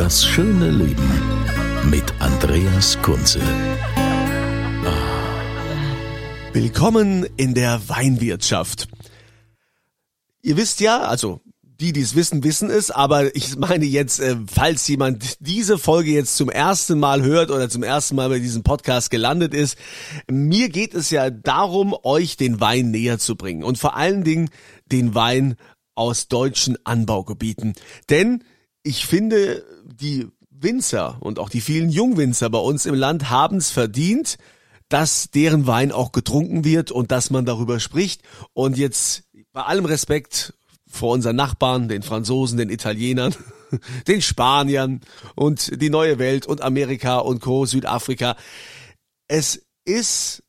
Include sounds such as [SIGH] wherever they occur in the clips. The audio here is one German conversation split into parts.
Das schöne Leben mit Andreas Kunze. Willkommen in der Weinwirtschaft. Ihr wisst ja, also die, die es wissen, wissen es, aber ich meine jetzt, äh, falls jemand diese Folge jetzt zum ersten Mal hört oder zum ersten Mal bei diesem Podcast gelandet ist, mir geht es ja darum, euch den Wein näher zu bringen und vor allen Dingen den Wein aus deutschen Anbaugebieten. Denn ich finde, die Winzer und auch die vielen Jungwinzer bei uns im Land haben es verdient, dass deren Wein auch getrunken wird und dass man darüber spricht. Und jetzt bei allem Respekt vor unseren Nachbarn, den Franzosen, den Italienern, [LAUGHS] den Spaniern und die neue Welt und Amerika und Co., Südafrika. Es ist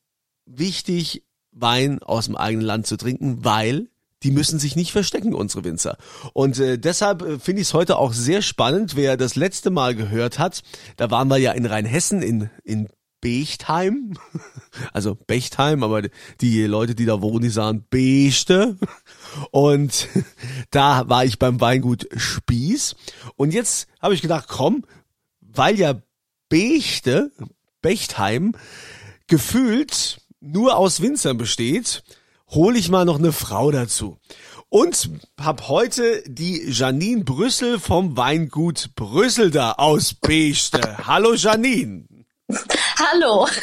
wichtig, Wein aus dem eigenen Land zu trinken, weil die müssen sich nicht verstecken, unsere Winzer. Und äh, deshalb äh, finde ich es heute auch sehr spannend, wer das letzte Mal gehört hat, da waren wir ja in Rheinhessen, in, in Bechtheim, [LAUGHS] also Bechtheim, aber die Leute, die da wohnen, die sagen Bechte. Und [LAUGHS] da war ich beim Weingut Spieß. Und jetzt habe ich gedacht, komm, weil ja Bechte, Bechtheim, gefühlt nur aus Winzern besteht, hole ich mal noch eine Frau dazu. Und hab heute die Janine Brüssel vom Weingut Brüssel da aus Bechte. Hallo Janine. Hallo. [LAUGHS]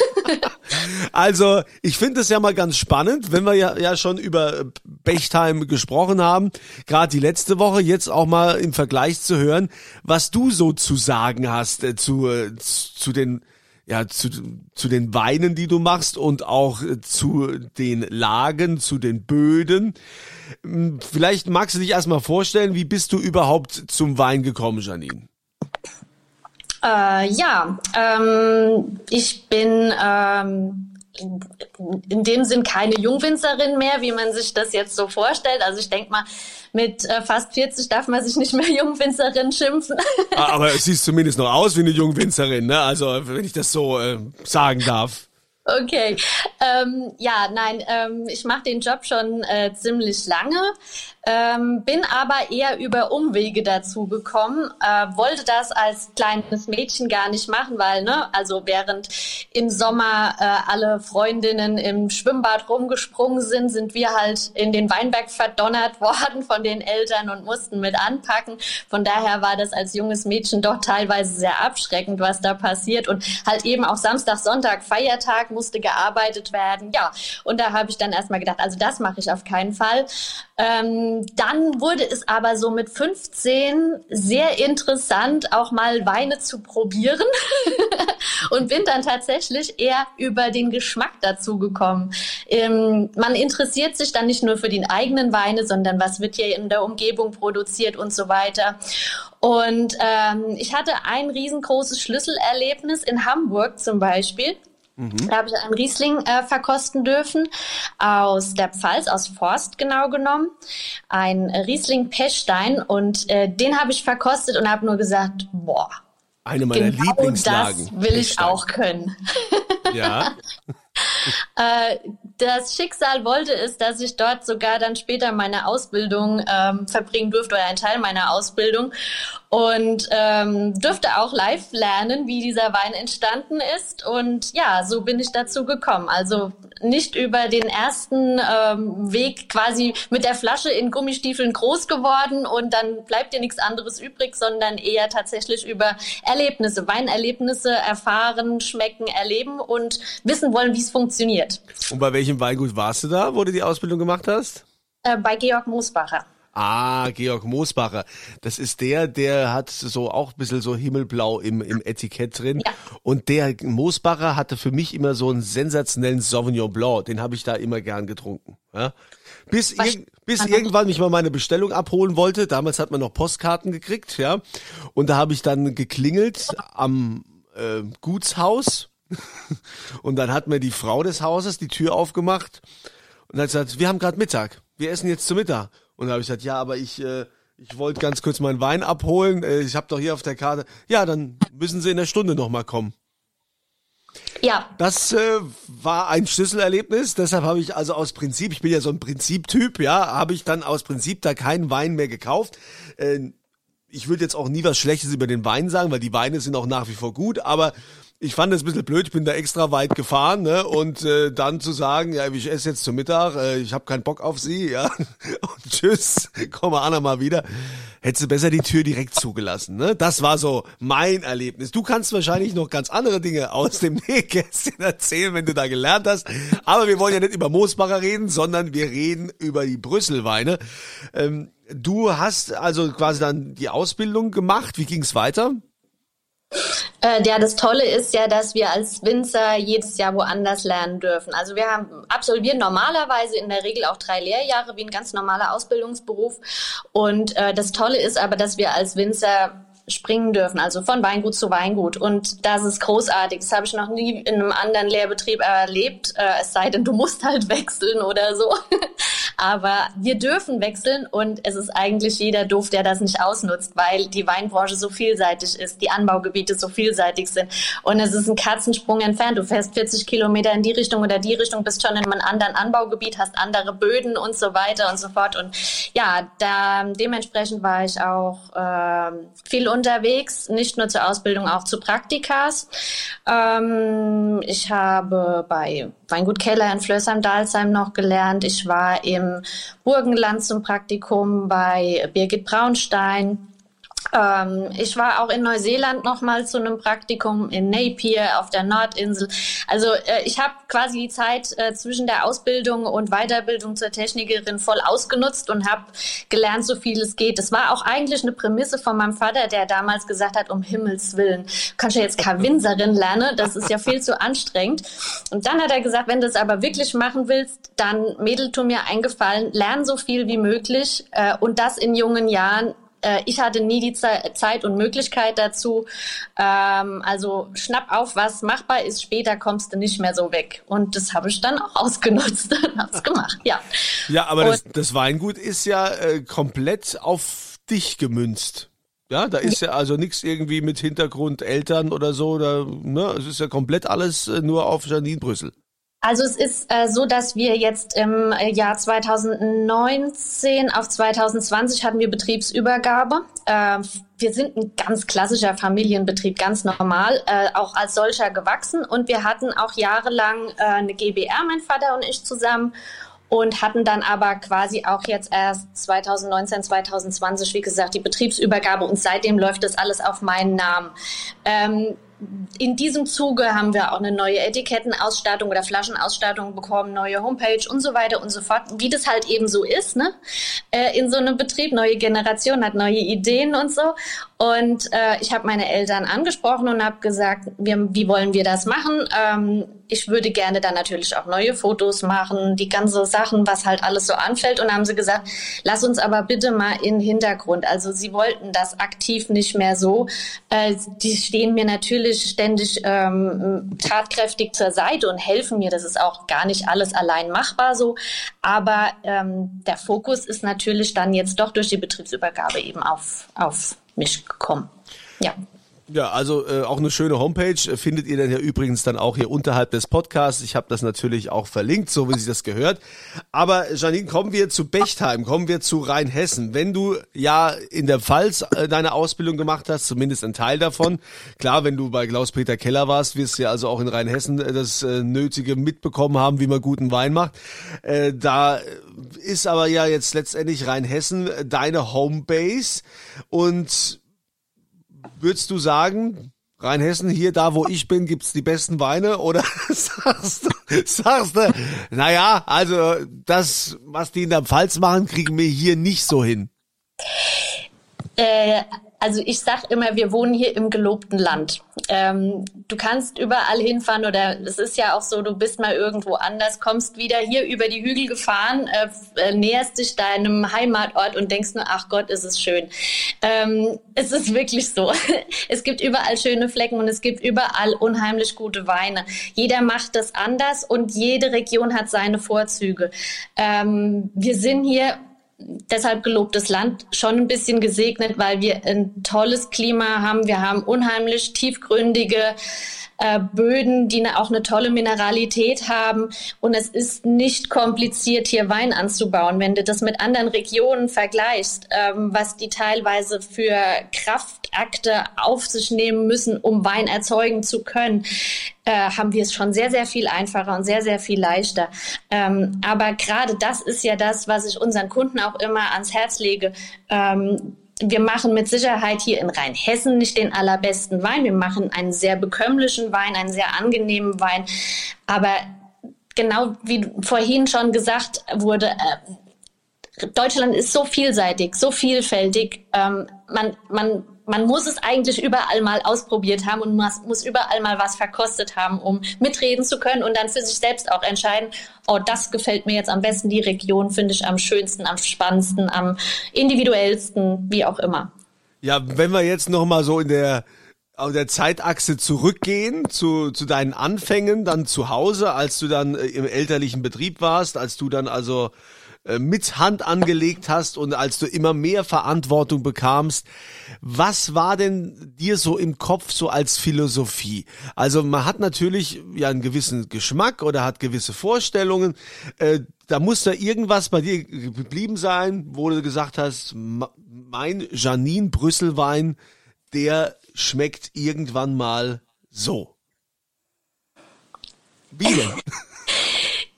Also, ich finde es ja mal ganz spannend, wenn wir ja, ja schon über Bechtheim gesprochen haben, gerade die letzte Woche, jetzt auch mal im Vergleich zu hören, was du so zu sagen hast äh, zu, äh, zu den ja, zu, zu den Weinen, die du machst und auch äh, zu den Lagen, zu den Böden. Hm, Vielleicht magst du dich erstmal vorstellen, wie bist du überhaupt zum Wein gekommen, Janine? Äh, ja, ähm, ich bin ähm, in dem Sinn keine Jungwinzerin mehr, wie man sich das jetzt so vorstellt. Also ich denke mal, mit äh, fast 40 darf man sich nicht mehr [LAUGHS] Jungwinzerin schimpfen. Ah, Aber es sieht zumindest noch aus wie eine Jungwinzerin, ne? Also, wenn ich das so äh, sagen darf. Okay, ähm, ja, nein, ähm, ich mache den Job schon äh, ziemlich lange, ähm, bin aber eher über Umwege dazu gekommen, äh, wollte das als kleines Mädchen gar nicht machen, weil, ne, also während im Sommer äh, alle Freundinnen im Schwimmbad rumgesprungen sind, sind wir halt in den Weinberg verdonnert [LAUGHS] worden von den Eltern und mussten mit anpacken. Von daher war das als junges Mädchen doch teilweise sehr abschreckend, was da passiert und halt eben auch Samstag, Sonntag, Feiertag musste gearbeitet werden. Ja, und da habe ich dann erstmal gedacht, also das mache ich auf keinen Fall. Ähm, dann wurde es aber so mit 15 sehr interessant, auch mal Weine zu probieren [LAUGHS] und bin dann tatsächlich eher über den Geschmack dazu gekommen. Ähm, man interessiert sich dann nicht nur für den eigenen Weine, sondern was wird hier in der Umgebung produziert und so weiter. Und ähm, ich hatte ein riesengroßes Schlüsselerlebnis in Hamburg zum Beispiel. Da habe ich einen Riesling äh, verkosten dürfen aus der Pfalz, aus Forst genau genommen. Ein Riesling Pechstein und äh, den habe ich verkostet und habe nur gesagt, boah, Eine meiner genau Lieblingslagen. das will ich Pechstein. auch können. Ja. [LAUGHS] [LAUGHS] Äh, das Schicksal wollte es, dass ich dort sogar dann später meine Ausbildung ähm, verbringen durfte oder einen Teil meiner Ausbildung und ähm, durfte auch live lernen, wie dieser Wein entstanden ist. Und ja, so bin ich dazu gekommen. Also nicht über den ersten ähm, Weg quasi mit der Flasche in Gummistiefeln groß geworden und dann bleibt dir nichts anderes übrig, sondern eher tatsächlich über Erlebnisse, Weinerlebnisse erfahren, schmecken, erleben und wissen wollen, wie es funktioniert. Und bei welchem Weingut warst du da, wo du die Ausbildung gemacht hast? Äh, bei Georg Moosbacher. Ah, Georg Moosbacher. Das ist der, der hat so auch ein bisschen so himmelblau im, im Etikett drin. Ja. Und der Moosbacher hatte für mich immer so einen sensationellen Sauvignon Blanc. Den habe ich da immer gern getrunken. Ja? Bis, ir bis irgendwann mich mal meine Bestellung abholen wollte. Damals hat man noch Postkarten gekriegt, ja. Und da habe ich dann geklingelt am äh, Gutshaus. [LAUGHS] und dann hat mir die Frau des Hauses die Tür aufgemacht und hat gesagt, wir haben gerade Mittag. Wir essen jetzt zu Mittag. Und da habe ich gesagt, ja, aber ich, äh, ich wollte ganz kurz meinen Wein abholen. Äh, ich habe doch hier auf der Karte. Ja, dann müssen Sie in der Stunde nochmal kommen. Ja. Das äh, war ein Schlüsselerlebnis. Deshalb habe ich also aus Prinzip, ich bin ja so ein Prinziptyp, ja, habe ich dann aus Prinzip da keinen Wein mehr gekauft. Äh, ich würde jetzt auch nie was Schlechtes über den Wein sagen, weil die Weine sind auch nach wie vor gut, aber ich fand es ein bisschen blöd, ich bin da extra weit gefahren, ne? Und äh, dann zu sagen, ja, ich esse jetzt zum Mittag, äh, ich habe keinen Bock auf sie, [LAUGHS] ja. Und tschüss, komme Anna mal wieder. Hättest du besser die Tür direkt zugelassen, ne? Das war so mein Erlebnis. Du kannst wahrscheinlich noch ganz andere Dinge aus dem [LAUGHS] Nähkästchen erzählen, wenn du da gelernt hast. Aber wir wollen ja nicht über Moosbacher reden, sondern wir reden über die Brüsselweine. Ähm, du hast also quasi dann die Ausbildung gemacht. Wie ging's weiter? Äh, ja, das Tolle ist ja, dass wir als Winzer jedes Jahr woanders lernen dürfen. Also wir haben absolvieren normalerweise in der Regel auch drei Lehrjahre wie ein ganz normaler Ausbildungsberuf. Und äh, das Tolle ist aber, dass wir als Winzer springen dürfen, also von Weingut zu Weingut. Und das ist großartig. Das habe ich noch nie in einem anderen Lehrbetrieb erlebt, äh, es sei denn, du musst halt [LAUGHS] wechseln oder so. [LAUGHS] Aber wir dürfen wechseln und es ist eigentlich jeder doof, der das nicht ausnutzt, weil die Weinbranche so vielseitig ist, die Anbaugebiete so vielseitig sind und es ist ein Katzensprung entfernt. Du fährst 40 Kilometer in die Richtung oder die Richtung, bist schon in einem anderen Anbaugebiet, hast andere Böden und so weiter und so fort. Und ja, da, dementsprechend war ich auch äh, viel unterwegs, nicht nur zur Ausbildung, auch zu Praktikas. Ähm, ich habe bei Weingut Keller in Flößheim-Dalsheim noch gelernt. Ich war im Burgenland zum Praktikum bei Birgit Braunstein. Ähm, ich war auch in Neuseeland noch mal zu einem Praktikum in Napier auf der Nordinsel. Also äh, ich habe quasi die Zeit äh, zwischen der Ausbildung und Weiterbildung zur Technikerin voll ausgenutzt und habe gelernt, so viel es geht. Das war auch eigentlich eine Prämisse von meinem Vater, der damals gesagt hat, um Himmels Willen, kannst du jetzt keine lernen, das ist ja viel zu anstrengend. Und dann hat er gesagt, wenn du es aber wirklich machen willst, dann Mädel, tu mir eingefallen, lern so viel wie möglich äh, und das in jungen Jahren äh, ich hatte nie die Zeit und Möglichkeit dazu. Ähm, also schnapp auf, was machbar ist, später kommst du nicht mehr so weg. Und das habe ich dann auch [LAUGHS] ausgenutzt und hab's gemacht, ja. Ja, aber das, das, Weingut ist ja äh, komplett auf dich gemünzt. Ja, da ist ja, ja also nichts irgendwie mit Hintergrund Eltern oder so, oder, ne, es ist ja komplett alles äh, nur auf Janine Brüssel. Also es ist äh, so, dass wir jetzt im äh, Jahr 2019 auf 2020 hatten wir Betriebsübergabe. Äh, wir sind ein ganz klassischer Familienbetrieb, ganz normal, äh, auch als solcher gewachsen. Und wir hatten auch jahrelang äh, eine GBR, mein Vater und ich zusammen und hatten dann aber quasi auch jetzt erst 2019, 2020, wie gesagt, die Betriebsübergabe und seitdem läuft das alles auf meinen Namen. Ähm, in diesem Zuge haben wir auch eine neue Etikettenausstattung oder Flaschenausstattung bekommen, neue Homepage und so weiter und so fort, wie das halt eben so ist, ne? Äh, in so einem Betrieb, neue Generation hat neue Ideen und so. Und äh, ich habe meine Eltern angesprochen und habe gesagt, wir, wie wollen wir das machen? Ähm, ich würde gerne dann natürlich auch neue Fotos machen, die ganze Sachen, was halt alles so anfällt. Und haben sie gesagt, lass uns aber bitte mal in Hintergrund. Also sie wollten das aktiv nicht mehr so. Äh, die stehen mir natürlich ständig ähm, tatkräftig zur Seite und helfen mir. Das ist auch gar nicht alles allein machbar so. Aber ähm, der Fokus ist natürlich dann jetzt doch durch die Betriebsübergabe eben auf, auf mich gekommen. Ja. Ja, also äh, auch eine schöne Homepage äh, findet ihr dann ja übrigens dann auch hier unterhalb des Podcasts. Ich habe das natürlich auch verlinkt, so wie sich das gehört. Aber Janine, kommen wir zu Bechtheim, kommen wir zu Rheinhessen. Wenn du ja in der Pfalz äh, deine Ausbildung gemacht hast, zumindest ein Teil davon. Klar, wenn du bei Klaus-Peter Keller warst, wirst du ja also auch in Rheinhessen äh, das äh, Nötige mitbekommen haben, wie man guten Wein macht. Äh, da ist aber ja jetzt letztendlich Rheinhessen deine Homebase und würdest du sagen, Rheinhessen, hier, da wo ich bin, gibt's die besten Weine? Oder [LAUGHS] sagst du, sagst du, naja, also das, was die in der Pfalz machen, kriegen wir hier nicht so hin? Äh, also ich sag immer, wir wohnen hier im gelobten Land. Ähm, du kannst überall hinfahren oder es ist ja auch so, du bist mal irgendwo anders, kommst wieder hier über die Hügel gefahren, äh, äh, näherst dich deinem Heimatort und denkst nur, ach Gott, ist es schön. Ähm, es ist wirklich so. [LAUGHS] Es gibt überall schöne Flecken und es gibt überall unheimlich gute Weine. Jeder macht das anders und jede Region hat seine Vorzüge. Ähm, wir sind hier deshalb gelobtes Land schon ein bisschen gesegnet, weil wir ein tolles Klima haben. Wir haben unheimlich tiefgründige äh, Böden, die ne, auch eine tolle Mineralität haben. Und es ist nicht kompliziert, hier Wein anzubauen. Wenn du das mit anderen Regionen vergleichst, ähm, was die teilweise für Kraftakte auf sich nehmen müssen, um Wein erzeugen zu können, äh, haben wir es schon sehr, sehr viel einfacher und sehr, sehr viel leichter. Ähm, aber gerade das ist ja das, was ich unseren Kunden auch immer ans Herz lege. Ähm, wir machen mit Sicherheit hier in Rheinhessen nicht den allerbesten Wein. Wir machen einen sehr bekömmlichen Wein, einen sehr angenehmen Wein. Aber genau wie vorhin schon gesagt wurde, äh, Deutschland ist so vielseitig, so vielfältig. Ähm, man, man man muss es eigentlich überall mal ausprobiert haben und muss, muss überall mal was verkostet haben, um mitreden zu können und dann für sich selbst auch entscheiden, oh, das gefällt mir jetzt am besten, die Region finde ich am schönsten, am spannendsten, am individuellsten, wie auch immer. Ja, wenn wir jetzt noch mal so in der auf der Zeitachse zurückgehen zu, zu deinen Anfängen, dann zu Hause, als du dann äh, im elterlichen Betrieb warst, als du dann also mit Hand angelegt hast und als du immer mehr Verantwortung bekamst. Was war denn dir so im Kopf so als Philosophie? Also man hat natürlich ja einen gewissen Geschmack oder hat gewisse Vorstellungen. Äh, da muss da irgendwas bei dir geblieben sein, wo du gesagt hast, mein Janine Brüsselwein, der schmeckt irgendwann mal so. Wie denn? [LAUGHS]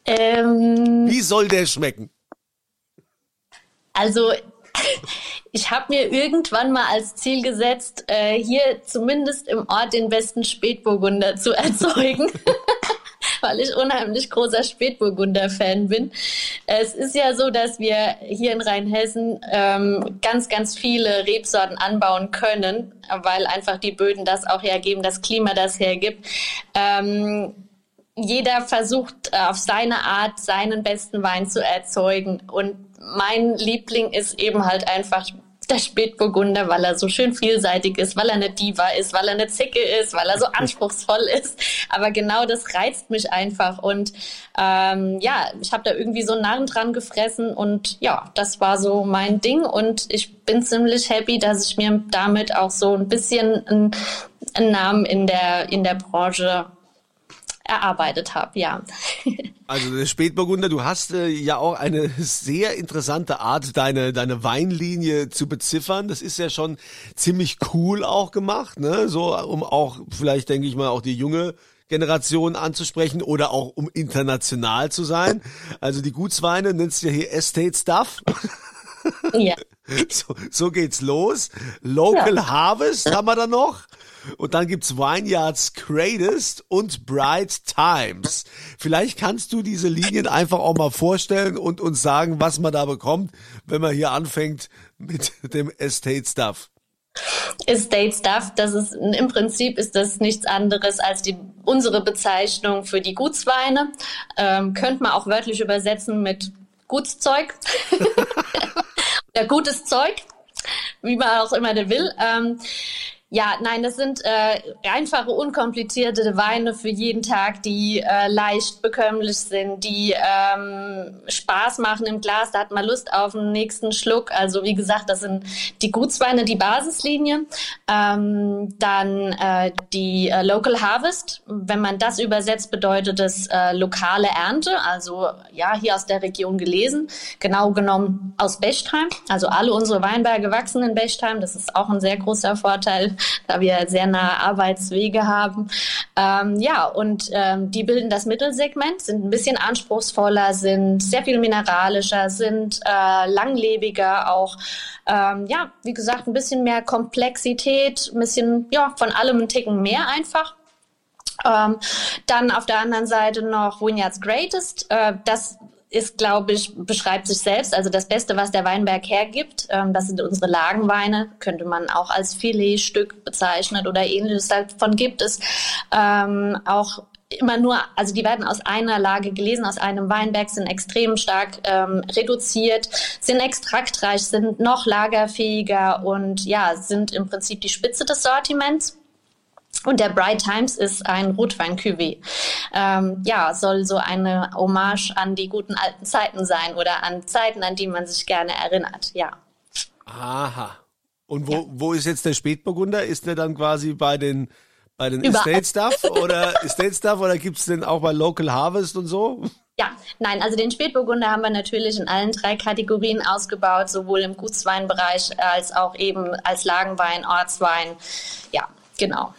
Ähm, Wie soll der schmecken? Also [LAUGHS] ich habe mir irgendwann mal als Ziel gesetzt, äh, hier zumindest im Ort den besten Spätburgunder zu [LAUGHS] erzeugen. [LAUGHS] weil ich unheimlich großer Spätburgunder-Fan bin. Es ist ja so, dass wir hier in Rheinhessen ähm, ganz, ganz viele Rebsorten anbauen können, weil einfach die Böden das auch hergeben, das Klima das hergibt. Ähm, jeder versucht äh, auf seine Art seinen besten Wein zu erzeugen und mein Liebling ist eben halt einfach der Spätburgunder, weil er so schön vielseitig ist, weil er eine Diva ist, weil er eine Zicke ist, weil er so [LAUGHS] anspruchsvoll ist. Aber genau das reizt mich einfach. Und ähm, ja, ich habe da irgendwie so einen Narren dran gefressen und ja, das war so mein Ding. Und ich bin ziemlich happy, dass ich mir damit auch so ein bisschen einen, einen Namen in der, in der Branche erarbeitet habe, ja. [LAUGHS] Also der Spätburgunder, du hast äh, ja auch eine sehr interessante Art, deine deine Weinlinie zu beziffern. Das ist ja schon ziemlich cool auch gemacht, ne? So um auch vielleicht denke ich mal auch die junge Generation anzusprechen oder auch um international zu sein. Also die Gutsweine nennst du ja hier Estate Stuff. Ja. [LAUGHS] So, so geht's los. Local ja. Harvest haben wir da noch. Und dann gibt's Vineyards Greatest und Bright Times. Vielleicht kannst du diese Linien einfach auch mal vorstellen und uns sagen, was man da bekommt, wenn man hier anfängt mit dem Estate Stuff. Estate Stuff, das ist im Prinzip ist das nichts anderes als die unsere Bezeichnung für die Gutsweine. Ähm, könnte man auch wörtlich übersetzen mit Gutszeug. [LAUGHS] Oder gutes Zeug, wie man auch immer der will. Ähm, ja, nein, das sind äh, einfache, unkomplizierte Weine für jeden Tag, die äh, leicht bekömmlich sind, die ähm, Spaß machen im Glas. Da hat man Lust auf den nächsten Schluck. Also wie gesagt, das sind die Gutsweine, die Basislinie. Ähm, dann äh, die äh, Local Harvest. Wenn man das übersetzt, bedeutet das äh, lokale Ernte. Also ja, hier aus der Region gelesen. Genau genommen aus Bechtheim. Also alle unsere Weinberge wachsen in Bechtheim. Das ist auch ein sehr großer Vorteil da wir sehr nahe Arbeitswege haben. Ähm, ja, und ähm, die bilden das Mittelsegment, sind ein bisschen anspruchsvoller, sind sehr viel mineralischer, sind äh, langlebiger auch. Ähm, ja, wie gesagt, ein bisschen mehr Komplexität, ein bisschen, ja, von allem ein Ticken mehr einfach. Ähm, dann auf der anderen Seite noch Vineyards Greatest. Äh, das ist, glaube ich, beschreibt sich selbst. Also das Beste, was der Weinberg hergibt, ähm, das sind unsere Lagenweine, könnte man auch als Filetstück bezeichnen oder ähnliches. Davon gibt es ähm, auch immer nur, also die werden aus einer Lage gelesen, aus einem Weinberg, sind extrem stark ähm, reduziert, sind extraktreich, sind noch lagerfähiger und ja, sind im Prinzip die Spitze des Sortiments. Und der Bright Times ist ein Rotwein-Cuvée. Ähm, ja, soll so eine Hommage an die guten alten Zeiten sein oder an Zeiten, an die man sich gerne erinnert, ja. Aha. Und wo, ja. wo ist jetzt der Spätburgunder? Ist der dann quasi bei den, bei den Estate Stuff oder [LAUGHS] Estate Stuff oder gibt's den auch bei Local Harvest und so? Ja, nein, also den Spätburgunder haben wir natürlich in allen drei Kategorien ausgebaut, sowohl im Gutsweinbereich als auch eben als Lagenwein, Ortswein. Ja, genau.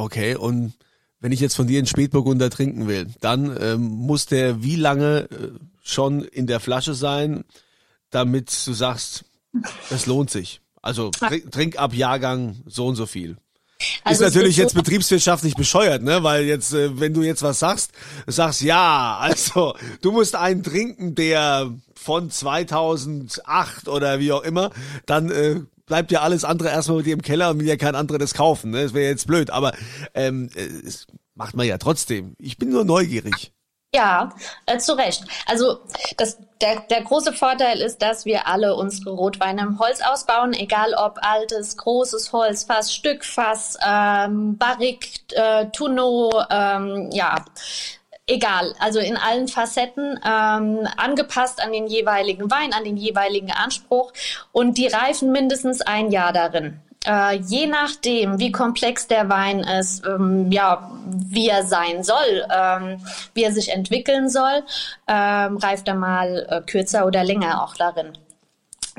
Okay, und wenn ich jetzt von dir einen Spätburgunder trinken will, dann ähm, muss der wie lange äh, schon in der Flasche sein, damit du sagst, es lohnt sich. Also trink, trink ab Jahrgang so und so viel. Also ist natürlich jetzt betriebswirtschaftlich bescheuert, ne? Weil jetzt, äh, wenn du jetzt was sagst, sagst ja, also du musst einen trinken, der von 2008 oder wie auch immer, dann äh, bleibt ja alles andere erstmal mit dir im Keller und will ja kein anderer das kaufen. Ne? Das wäre jetzt blöd, aber ähm, es macht man ja trotzdem. Ich bin nur neugierig. Ja, äh, zu Recht. Also das, der, der große Vorteil ist, dass wir alle unsere Rotweine im Holz ausbauen, egal ob altes, großes Holzfass, Stückfass, ähm, Barrique, äh, Tonneau, ähm, ja, egal, also in allen Facetten, ähm, angepasst an den jeweiligen Wein, an den jeweiligen Anspruch und die reifen mindestens ein Jahr darin. Äh, je nachdem, wie komplex der Wein ist, ähm, ja, wie er sein soll, ähm, wie er sich entwickeln soll, ähm, reift er mal äh, kürzer oder länger auch darin.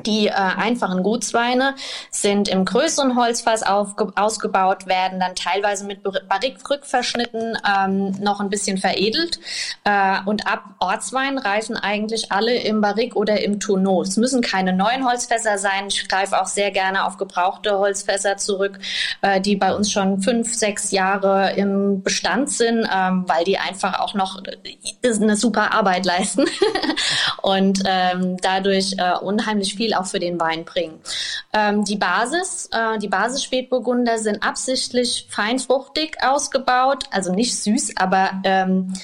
Die äh, einfachen Gutsweine sind im größeren Holzfass ausgebaut, werden dann teilweise mit Barrique-Rückverschnitten ähm, noch ein bisschen veredelt. Äh, und ab Ortswein reifen eigentlich alle im Barrique oder im Tonneau. Es müssen keine neuen Holzfässer sein. Ich greife auch sehr gerne auf gebrauchte Holzfässer zurück, äh, die bei uns schon fünf, sechs Jahre im Bestand sind, ähm, weil die einfach auch noch äh, eine super Arbeit leisten [LAUGHS] und ähm, dadurch äh, unheimlich viel auch für den Wein bringen. Ähm, die Basis, äh, die Basis-Spätburgunder sind absichtlich feinfruchtig ausgebaut, also nicht süß, aber ähm,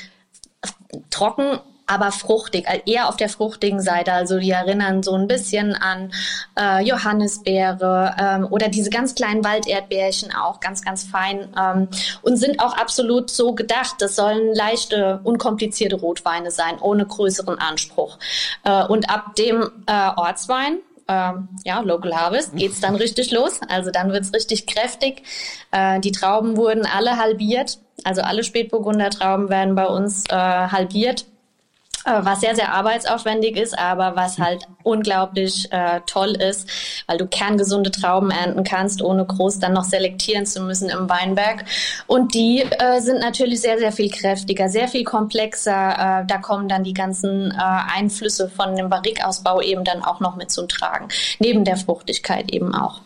trocken aber fruchtig, eher auf der fruchtigen Seite. Also die erinnern so ein bisschen an äh, Johannisbeere ähm, oder diese ganz kleinen Walderdbeerchen auch ganz, ganz fein ähm, und sind auch absolut so gedacht. Das sollen leichte, unkomplizierte Rotweine sein, ohne größeren Anspruch. Äh, und ab dem äh, Ortswein ähm, ja, Local Harvest [LAUGHS] geht's dann richtig los. Also dann wird's richtig kräftig. Äh, die Trauben wurden alle halbiert. Also alle Spätburgunder Trauben werden bei uns äh, halbiert äh, was sehr, sehr arbeitsaufwendig ist, aber was halt unglaublich äh, toll ist, weil du kerngesunde Trauben ernten kannst, ohne groß dann noch selektieren zu müssen im Weinberg. Und die äh, sind natürlich sehr, sehr viel kräftiger, sehr viel komplexer. Äh, da kommen dann die ganzen äh, Einflüsse von dem Barrikausbau eben dann auch noch mit zum Tragen, neben der Fruchtigkeit eben auch.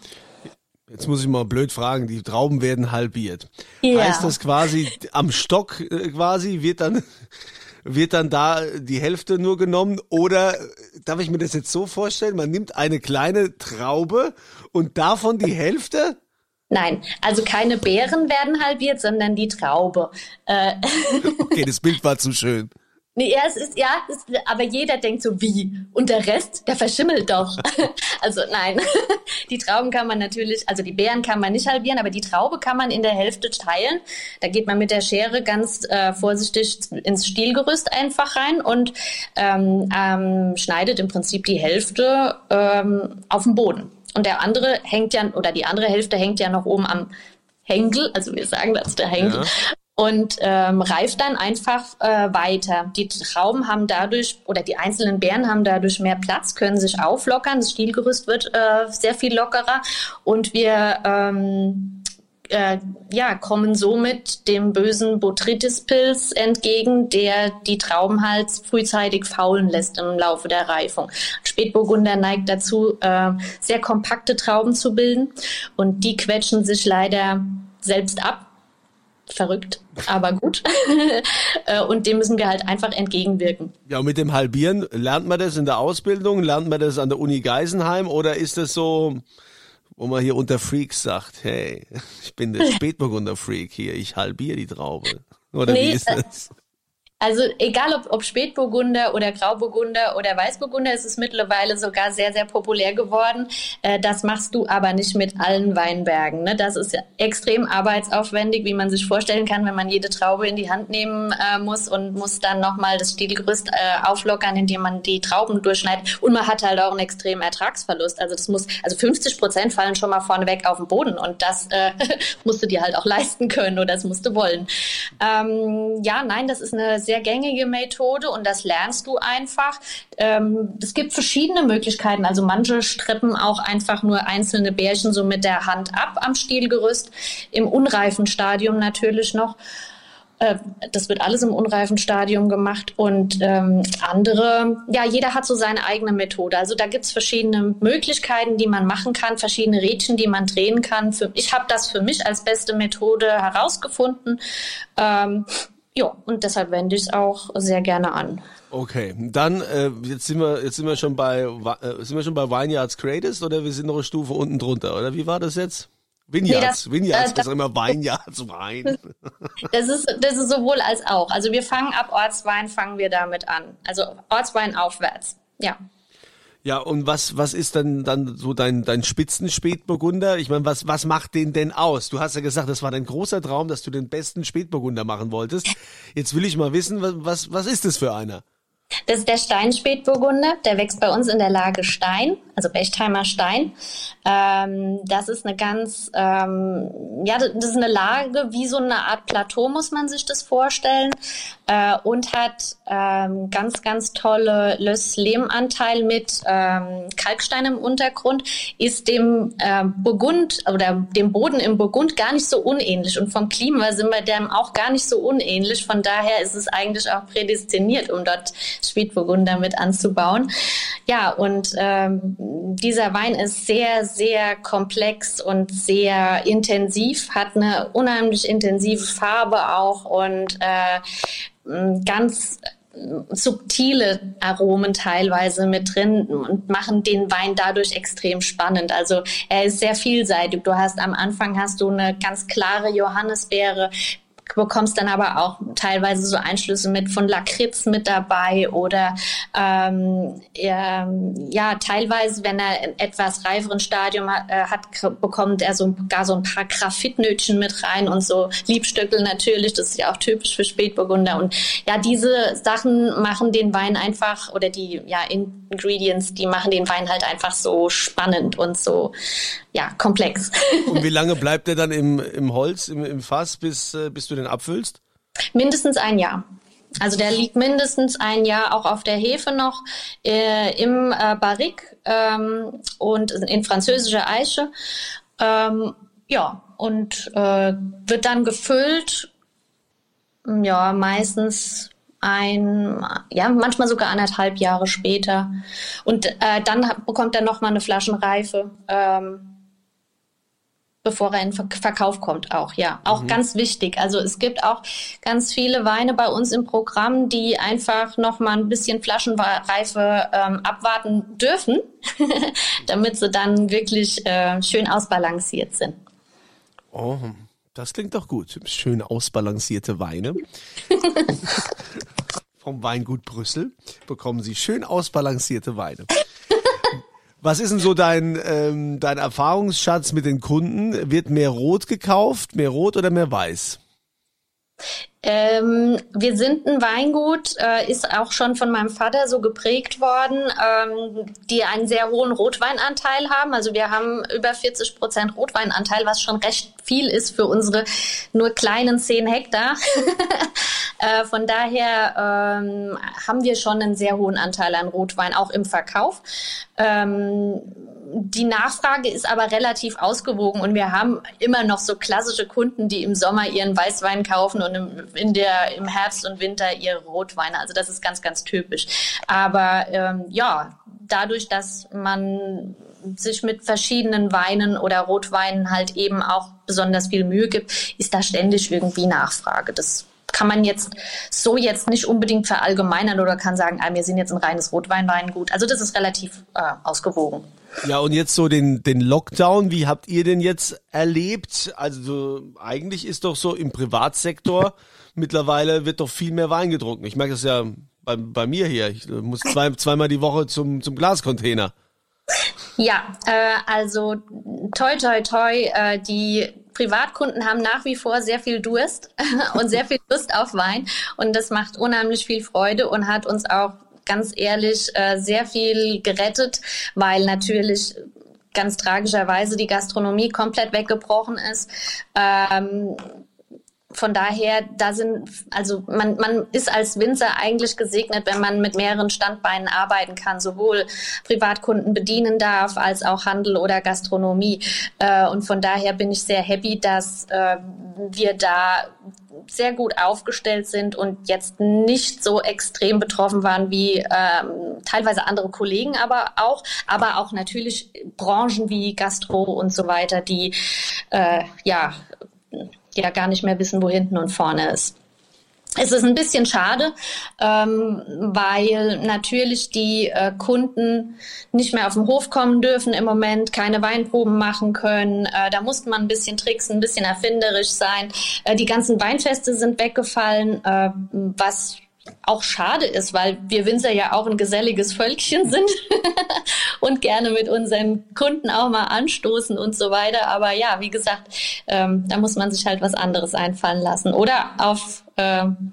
Jetzt muss ich mal blöd fragen, die Trauben werden halbiert. Ja. Heißt das quasi am Stock äh, quasi wird dann wird dann da die Hälfte nur genommen oder darf ich mir das jetzt so vorstellen, man nimmt eine kleine Traube und davon die Hälfte? Nein, also keine Beeren werden halbiert, sondern die Traube. Äh okay, das Bild war zu schön. Nee, ja, es ist, ja, es, aber jeder denkt so, wie? Und der Rest, der verschimmelt doch. [LAUGHS] also nein, [LAUGHS] die Trauben kann man natürlich, also die Beeren kann man nicht halbieren, aber die Traube kann man in der Hälfte teilen. Da geht man mit der Schere ganz äh, vorsichtig ins Stielgerüst einfach rein und ähm, ähm, schneidet im Prinzip die Hälfte ähm, auf dem Boden. Und der andere hängt ja, oder die andere Hälfte hängt ja noch oben am Henkel, also wir sagen das der Henkel. Ja und ähm, reift dann einfach äh, weiter. Die Trauben haben dadurch oder die einzelnen Beeren haben dadurch mehr Platz, können sich auflockern. Das Stielgerüst wird äh, sehr viel lockerer und wir ähm, äh, ja, kommen somit dem bösen Botrytis-Pilz entgegen, der die Trauben halt frühzeitig faulen lässt im Laufe der Reifung. Spätburgunder neigt dazu, äh, sehr kompakte Trauben zu bilden und die quetschen sich leider selbst ab. Verrückt, aber gut. [LAUGHS] Äh, und dem müssen wir halt einfach entgegenwirken. Ja, und mit dem Halbieren, lernt man das in der Ausbildung? Lernt man das an der Uni Geisenheim? Oder ist das so, wo man hier unter Freaks sagt, hey, [LAUGHS] ich bin der [LAUGHS] Spätburgunder Freak hier, ich halbiere die Traube. Oder nee, wie ist das? Also egal ob, ob Spätburgunder oder Grauburgunder oder Weißburgunder, ist es mittlerweile sogar sehr, sehr populär geworden. Äh, das machst du aber nicht mit allen Weinbergen. Ne? Das ist extrem arbeitsaufwendig, wie man sich vorstellen kann, wenn man jede Traube in die Hand nehmen äh, muss und muss dann nochmal das Stielgerüst äh, auflockern, indem man die Trauben durchschneidet. Und man hat halt auch einen extremen Ertragsverlust. Also das muss, also 50 Prozent fallen schon mal vorneweg auf den Boden und das äh, [LAUGHS] musst du dir halt auch leisten können oder das musst du wollen. Ähm, ja, nein, das ist eine sehr sehr gängige Methode und das lernst du einfach. Ähm, es gibt verschiedene Möglichkeiten. Also manche strippen auch einfach nur einzelne Bärchen so mit der Hand ab am Stielgerüst. Im unreifen Stadium natürlich noch äh, das wird alles im unreifen Stadium gemacht und ähm, andere, ja, jeder hat so seine eigene Methode. Also da gibt es verschiedene Möglichkeiten, die man machen kann, verschiedene Rädchen, die man drehen kann. Für, ich habe das für mich als beste Methode herausgefunden. Ähm, ja, und deshalb wende ich es auch sehr gerne an. Okay, dann äh, jetzt sind wir jetzt sind wir schon bei äh, sind wir schon bei Vineyards Greatest oder wir sind noch eine Stufe unten drunter oder wie war das jetzt? Vineyards, nee, das, Vineyards, äh, das ist immer Vineyards Wein. [LAUGHS] [LAUGHS] Das ist das ist sowohl als auch. Also wir fangen ab Ortswein fangen wir damit an. Also Ortswein aufwärts. Ja. Ja, und was, was ist dann, dann so dein, dein Spitzenspätburgunder? Ich meine, was, was macht den denn aus? Du hast ja gesagt, das war dein großer Traum, dass du den besten Spätburgunder machen wolltest. Jetzt will ich mal wissen, was, was ist das für einer? Das ist der Steinspätburgunder. Der wächst bei uns in der Lage Stein, also Bechtheimer Stein. Ähm, das ist eine ganz, ähm, ja, das ist eine Lage wie so eine Art Plateau, muss man sich das vorstellen. Äh, und hat ähm, ganz, ganz tolle Löss-Lehm-Anteil mit ähm, Kalkstein im Untergrund. Ist dem äh, Burgund oder dem Boden im Burgund gar nicht so unähnlich. Und vom Klima sind wir dem auch gar nicht so unähnlich. Von daher ist es eigentlich auch prädestiniert, um dort Spätburgunder mit anzubauen. Ja, und ähm, dieser Wein ist sehr, sehr komplex und sehr intensiv, hat eine unheimlich intensive Farbe auch und äh, ganz subtile Aromen teilweise mit drin und machen den Wein dadurch extrem spannend. Also er ist sehr vielseitig. Du hast am Anfang hast du eine ganz klare Johannisbeere, bekommst dann aber auch teilweise so Einschlüsse mit von Lakritz mit dabei oder ähm, ähm, ja teilweise, wenn er ein etwas reiferen Stadium hat, äh, hat bekommt er so gar so ein paar Graphitnötchen mit rein und so Liebstöckel natürlich, das ist ja auch typisch für Spätburgunder. Und ja diese Sachen machen den Wein einfach oder die ja Ingredients, die machen den Wein halt einfach so spannend und so ja komplex. [LAUGHS] Und wie lange bleibt er dann im, im Holz, im, im Fass, bis, äh, bis du den abfüllst? Mindestens ein Jahr. Also der liegt mindestens ein Jahr auch auf der Hefe noch äh, im äh, Barrique ähm, und in französischer Eiche. Ähm, ja, und äh, wird dann gefüllt, ja, meistens ein, ja, manchmal sogar anderthalb Jahre später. Und äh, dann bekommt er nochmal eine Flaschenreife. Ähm, bevor er in Verkauf kommt auch, ja. Auch mhm. ganz wichtig. Also es gibt auch ganz viele Weine bei uns im Programm, die einfach noch mal ein bisschen Flaschenreife ähm, abwarten dürfen, [LAUGHS] damit sie dann wirklich äh, schön ausbalanciert sind. Oh, das klingt doch gut. Schön ausbalancierte Weine. [LAUGHS] Vom Weingut Brüssel bekommen Sie schön ausbalancierte Weine. Was ist denn so dein, ähm, dein Erfahrungsschatz mit den Kunden? Wird mehr Rot gekauft, mehr Rot oder mehr Weiß? Ähm, wir sind ein Weingut, äh, ist auch schon von meinem Vater so geprägt worden, ähm, die einen sehr hohen Rotweinanteil haben. Also wir haben über 40 Prozent Rotweinanteil, was schon recht viel ist für unsere nur kleinen 10 Hektar. [LAUGHS] Äh, von daher ähm, haben wir schon einen sehr hohen Anteil an Rotwein, auch im Verkauf. Die Nachfrage ist aber relativ ausgewogen und wir haben immer noch so klassische Kunden, die im Sommer ihren Weißwein kaufen und im, in der, im Herbst und Winter ihre Rotweine. Also das ist ganz, ganz typisch. Aber ähm, ja, dadurch, dass man sich mit verschiedenen Weinen oder Rotweinen halt eben auch besonders viel Mühe gibt, ist da ständig irgendwie Nachfrage. Das kann man jetzt so jetzt nicht unbedingt verallgemeinern oder kann sagen, ah, wir sind jetzt ein reines Rotweinweingut. Also das ist relativ äh, ausgewogen. Ja, und jetzt so den, den Lockdown, wie habt ihr den jetzt erlebt? Also eigentlich ist doch so im Privatsektor [LAUGHS] mittlerweile wird doch viel mehr Wein getrunken. Ich merke das ja bei, bei mir hier. Ich muss zwei, zweimal die Woche zum, zum Glascontainer. Ja, äh, also toi toi toi, äh, die Privatkunden haben nach wie vor sehr viel Durst [LAUGHS] und sehr viel Lust auf Wein und das macht unheimlich viel Freude und hat uns auch ganz ehrlich äh, sehr viel gerettet, weil natürlich ganz tragischerweise die Gastronomie komplett weggebrochen ist. Ähm, von daher, da sind, also man, man ist als Winzer eigentlich gesegnet, wenn man mit mehreren Standbeinen arbeiten kann, sowohl Privatkunden bedienen darf, als auch Handel oder Gastronomie. Äh, und von daher bin ich sehr happy, dass äh, wir da sehr gut aufgestellt sind und jetzt nicht so extrem betroffen waren wie ähm, teilweise andere Kollegen, aber auch, aber auch natürlich Branchen wie Gastro und so weiter, die äh, ja ja gar nicht mehr wissen, wo hinten und vorne ist. Es ist ein bisschen schade, ähm, weil natürlich die äh, Kunden nicht mehr auf den Hof kommen dürfen im Moment, keine Weinproben machen können. Äh, da musste man ein bisschen tricksen, ein bisschen erfinderisch sein. Äh, die ganzen Weinfeste sind weggefallen, äh, was auch schade ist, weil wir Winzer ja auch ein geselliges Völkchen sind [LAUGHS] [LAUGHS] gerne mit unseren Kunden auch mal anstoßen und so weiter. Aber ja, wie gesagt, ähm, da muss man sich halt was anderes einfallen lassen oder auf ähm,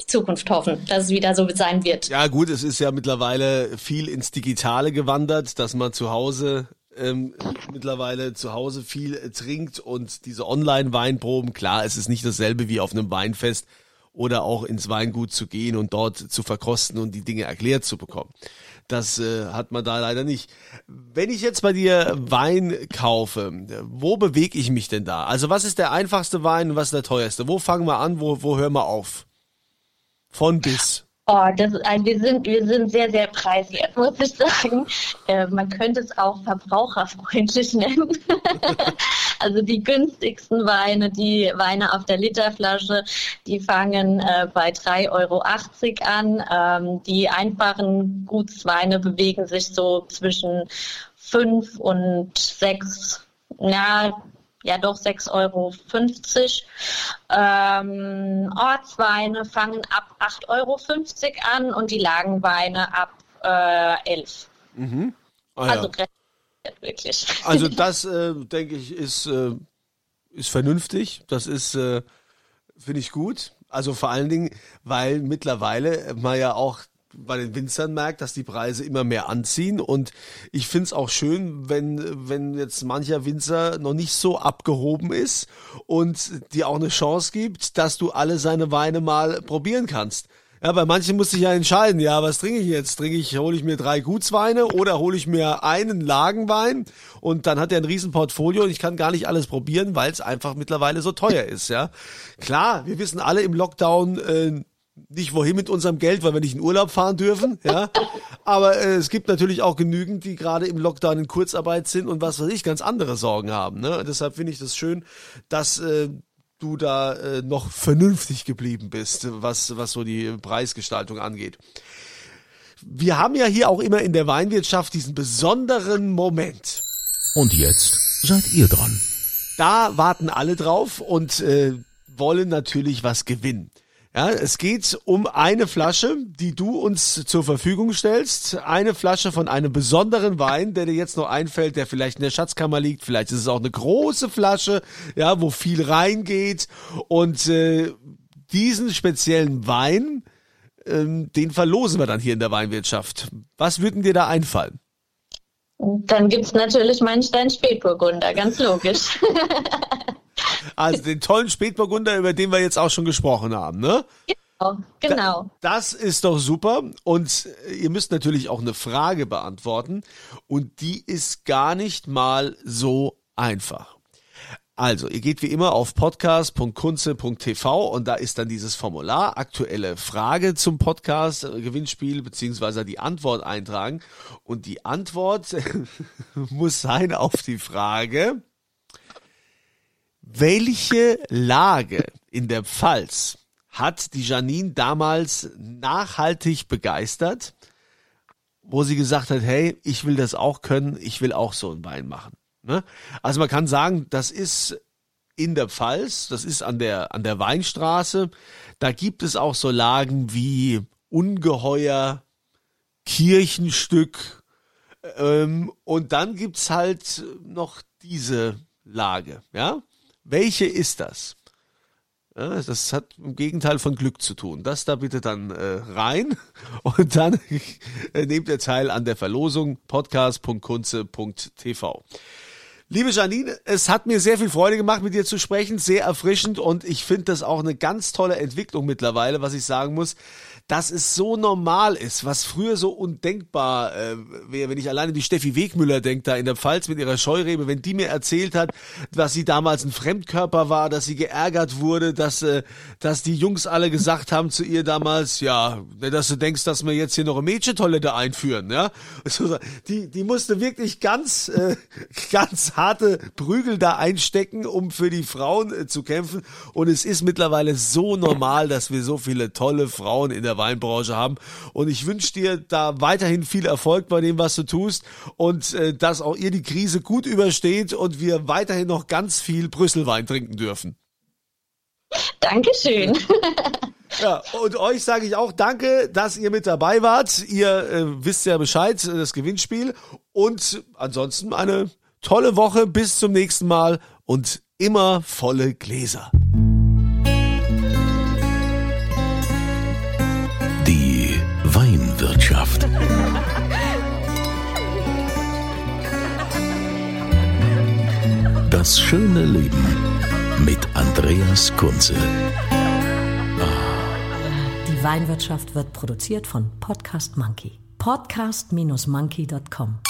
die Zukunft hoffen, dass es wieder so sein wird. Ja gut, es ist ja mittlerweile viel ins Digitale gewandert, dass man zu Hause ähm, mittlerweile zu Hause viel äh, trinkt und diese Online-Weinproben, klar, es ist nicht dasselbe wie auf einem Weinfest, oder auch ins Weingut zu gehen und dort zu verkosten und die Dinge erklärt zu bekommen. Das äh, hat man da leider nicht. Wenn ich jetzt bei dir Wein kaufe, wo bewege ich mich denn da? Also was ist der einfachste Wein und was ist der teuerste? Wo fangen wir an, wo, wo hören wir auf? Von bis. Oh, das, wir, sind, wir sind sehr, sehr preiswert, [LAUGHS] muss ich sagen. Äh, man könnte es auch verbraucherfreundlich nennen. [LAUGHS] also die günstigsten Weine, die Weine auf der Literflasche, die fangen äh, bei 3,80 Euro an. Ähm, die einfachen Gutsweine bewegen sich so zwischen 5 und 6 ja, ja doch 6,50 Euro. Ähm, Ortsweine fangen ab 8,50 Euro an und die Lagenweine ab äh, 11. Mhm. Ah, ja. Also wirklich. Also [LAUGHS] das, äh, denke ich, ist, äh, ist vernünftig. Das ist, äh, finde ich gut. Also vor allen Dingen, weil mittlerweile man ja auch bei den Winzern merkt, dass die Preise immer mehr anziehen. Und ich finde es auch schön, wenn, wenn jetzt mancher Winzer noch nicht so abgehoben ist und dir auch eine Chance gibt, dass du alle seine Weine mal probieren kannst. Ja, bei manchen muss ich ja entscheiden, ja, was trinke ich jetzt? Trinke ich, hole ich mir drei Gutsweine oder hole ich mir einen Lagenwein und dann hat er ein Riesenportfolio und ich kann gar nicht alles probieren, weil es einfach mittlerweile so teuer ist, ja. Klar, wir wissen alle im Lockdown, äh, nicht wohin mit unserem Geld, weil wir nicht in Urlaub fahren dürfen, ja. [LAUGHS] Aber äh, es gibt natürlich auch genügend, die gerade im Lockdown in Kurzarbeit sind und was weiß ich, ganz andere Sorgen haben. Ne? Deshalb finde ich das schön, dass äh, du da äh, noch vernünftig geblieben bist, was, was so die Preisgestaltung angeht. Wir haben ja hier auch immer in der Weinwirtschaft diesen besonderen Moment. Und jetzt seid ihr dran. Da warten alle drauf und äh, wollen natürlich was gewinnen. Ja, es geht um eine Flasche, die du uns zur Verfügung stellst. Eine Flasche von einem besonderen Wein, der dir jetzt noch einfällt, der vielleicht in der Schatzkammer liegt. Vielleicht ist es auch eine große Flasche, ja, wo viel reingeht. Und äh, diesen speziellen Wein, ähm, den verlosen wir dann hier in der Weinwirtschaft. Was würden dir da einfallen? Dann gibt's natürlich meinen Stein Spätburgunder, ganz logisch. [LAUGHS] Also den tollen Spätburgunder, über den wir jetzt auch schon gesprochen haben, ne? genau. das ist doch super. Und ihr müsst natürlich auch eine Frage beantworten. Und die ist gar nicht mal so einfach. Also, ihr geht wie immer auf podcast.kunze.tv und da ist dann dieses Formular, aktuelle Frage zum Podcast, äh, Gewinnspiel, beziehungsweise die Antwort eintragen. Und die Antwort [LAUGHS] muss sein auf die Frage, welche Lage in der Pfalz hat die Janine damals nachhaltig begeistert, wo sie gesagt hat, hey, ich will das auch können, ich will auch so ein Wein machen. Ne? Also man kann sagen, das ist in der Pfalz, das ist an der, an der Weinstraße. Da gibt es auch so Lagen wie Ungeheuer, Kirchenstück. Ähm, und dann gibt's halt noch diese Lage. Ja? Welche ist das? Ja, das hat im Gegenteil von Glück zu tun. Das da bitte dann äh, rein [LAUGHS] und dann [LAUGHS] äh, nehmt ihr teil an der Verlosung podcast.kunze.tv. Liebe Janine, es hat mir sehr viel Freude gemacht, mit dir zu sprechen, sehr erfrischend und ich finde das auch eine ganz tolle Entwicklung mittlerweile, was ich sagen muss, dass es so normal ist, was früher so undenkbar äh, wäre, wenn ich alleine die Steffi Wegmüller denke, da in der Pfalz mit ihrer Scheurebe, wenn die mir erzählt hat, dass sie damals ein Fremdkörper war, dass sie geärgert wurde, dass, äh, dass die Jungs alle gesagt haben zu ihr damals, ja, dass du denkst, dass wir jetzt hier noch eine Mädchentoilette einführen, ja. [LAUGHS] Die, die musste wirklich ganz, äh, [LAUGHS] ganz harte Prügel da einstecken, um für die Frauen äh, zu kämpfen. Und es ist mittlerweile so normal, dass wir so viele tolle Frauen in der Weinbranche haben. Und ich wünsche dir da weiterhin viel Erfolg bei dem, was du tust und äh, dass auch ihr die Krise gut übersteht und wir weiterhin noch ganz viel Brüsselwein trinken dürfen. Dankeschön. [LAUGHS] Ja, und euch sage ich auch danke, dass ihr mit dabei wart. Ihr äh, wisst ja Bescheid, das Gewinnspiel. Und ansonsten eine tolle Woche. Bis zum nächsten Mal und immer volle Gläser. Die Weinwirtschaft. Das schöne Leben mit Andreas Kunze. Die Weinwirtschaft wird produziert von Podcast Monkey. Podcast-monkey.com.